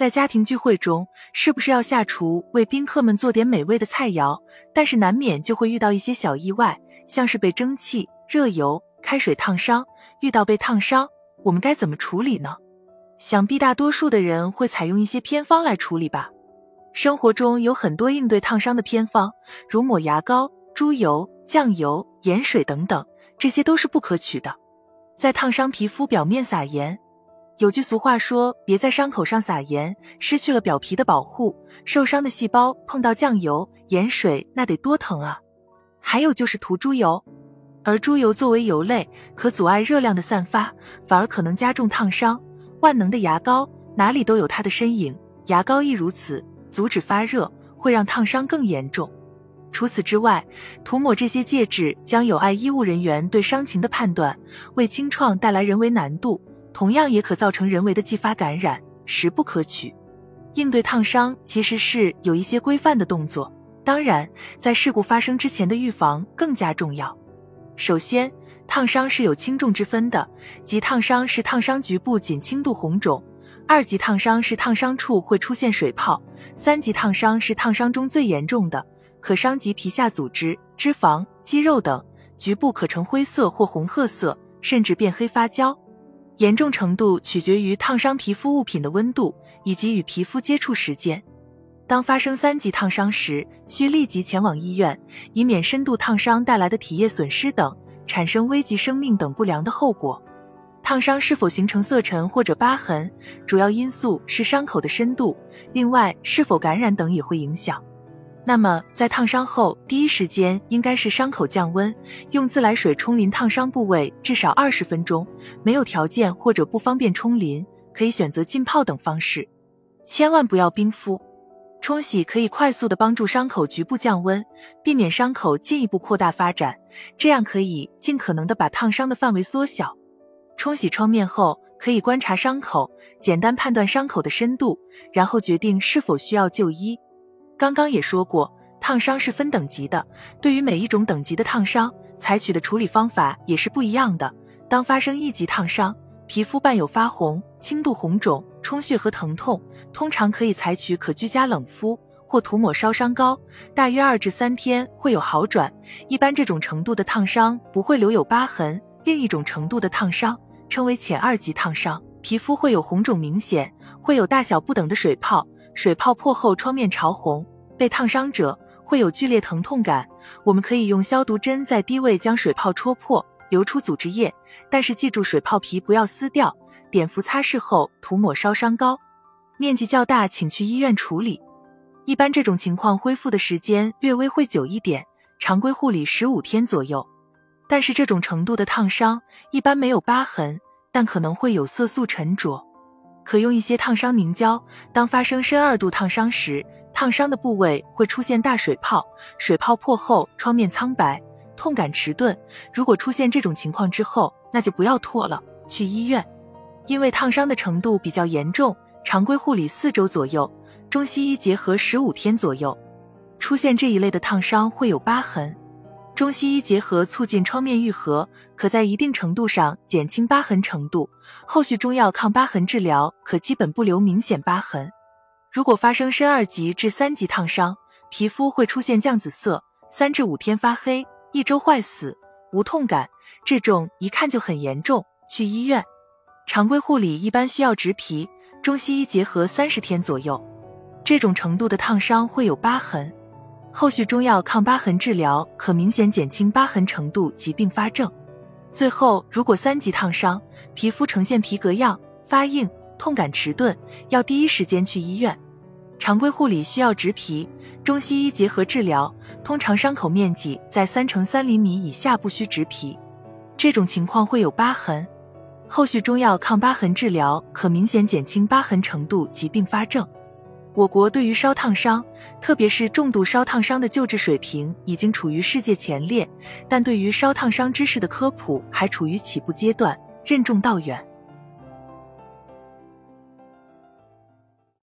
在家庭聚会中，是不是要下厨为宾客们做点美味的菜肴？但是难免就会遇到一些小意外，像是被蒸汽、热油、开水烫伤。遇到被烫伤，我们该怎么处理呢？想必大多数的人会采用一些偏方来处理吧。生活中有很多应对烫伤的偏方，如抹牙膏、猪油、酱油、盐水等等，这些都是不可取的。在烫伤皮肤表面撒盐。有句俗话说：“别在伤口上撒盐，失去了表皮的保护，受伤的细胞碰到酱油、盐水，那得多疼啊！”还有就是涂猪油，而猪油作为油类，可阻碍热量的散发，反而可能加重烫伤。万能的牙膏哪里都有它的身影，牙膏亦如此，阻止发热会让烫伤更严重。除此之外，涂抹这些介质将有碍医务人员对伤情的判断，为清创带来人为难度。同样也可造成人为的继发感染，实不可取。应对烫伤其实是有一些规范的动作，当然，在事故发生之前的预防更加重要。首先，烫伤是有轻重之分的，即烫伤是烫伤局部仅轻度红肿，二级烫伤是烫伤处会出现水泡，三级烫伤是烫伤中最严重的，可伤及皮下组织、脂肪、肌肉等，局部可呈灰色或红褐色，甚至变黑发焦。严重程度取决于烫伤皮肤物品的温度以及与皮肤接触时间。当发生三级烫伤时，需立即前往医院，以免深度烫伤带来的体液损失等产生危及生命等不良的后果。烫伤是否形成色沉或者疤痕，主要因素是伤口的深度，另外是否感染等也会影响。那么，在烫伤后第一时间应该是伤口降温，用自来水冲淋烫伤部位至少二十分钟。没有条件或者不方便冲淋，可以选择浸泡等方式，千万不要冰敷。冲洗可以快速的帮助伤口局部降温，避免伤口进一步扩大发展，这样可以尽可能的把烫伤的范围缩小。冲洗创面后，可以观察伤口，简单判断伤口的深度，然后决定是否需要就医。刚刚也说过，烫伤是分等级的。对于每一种等级的烫伤，采取的处理方法也是不一样的。当发生一级烫伤，皮肤伴有发红、轻度红肿、充血和疼痛，通常可以采取可居家冷敷或涂抹烧伤膏，大约二至三天会有好转。一般这种程度的烫伤不会留有疤痕。另一种程度的烫伤称为浅二级烫伤，皮肤会有红肿明显，会有大小不等的水泡。水泡破后，创面潮红，被烫伤者会有剧烈疼痛感。我们可以用消毒针在低位将水泡戳破，流出组织液，但是记住水泡皮不要撕掉。碘伏擦拭后涂抹烧伤膏。面积较大，请去医院处理。一般这种情况恢复的时间略微会久一点，常规护理十五天左右。但是这种程度的烫伤一般没有疤痕，但可能会有色素沉着。可用一些烫伤凝胶。当发生深二度烫伤时，烫伤的部位会出现大水泡，水泡破后创面苍白，痛感迟钝。如果出现这种情况之后，那就不要拖了，去医院。因为烫伤的程度比较严重，常规护理四周左右，中西医结合十五天左右。出现这一类的烫伤会有疤痕。中西医结合促进创面愈合，可在一定程度上减轻疤痕程度。后续中药抗疤痕治疗可基本不留明显疤痕。如果发生深二级至三级烫伤，皮肤会出现酱紫色，三至五天发黑，一周坏死，无痛感，这种一看就很严重，去医院。常规护理一般需要植皮，中西医结合三十天左右。这种程度的烫伤会有疤痕。后续中药抗疤痕治疗可明显减轻疤痕程度及并发症。最后，如果三级烫伤，皮肤呈现皮革样、发硬、痛感迟钝，要第一时间去医院。常规护理需要植皮，中西医结合治疗，通常伤口面积在三乘三厘米以下不需植皮。这种情况会有疤痕，后续中药抗疤痕治疗可明显减轻疤痕程度及并发症。我国对于烧烫伤，特别是重度烧烫伤的救治水平已经处于世界前列，但对于烧烫伤知识的科普还处于起步阶段，任重道远。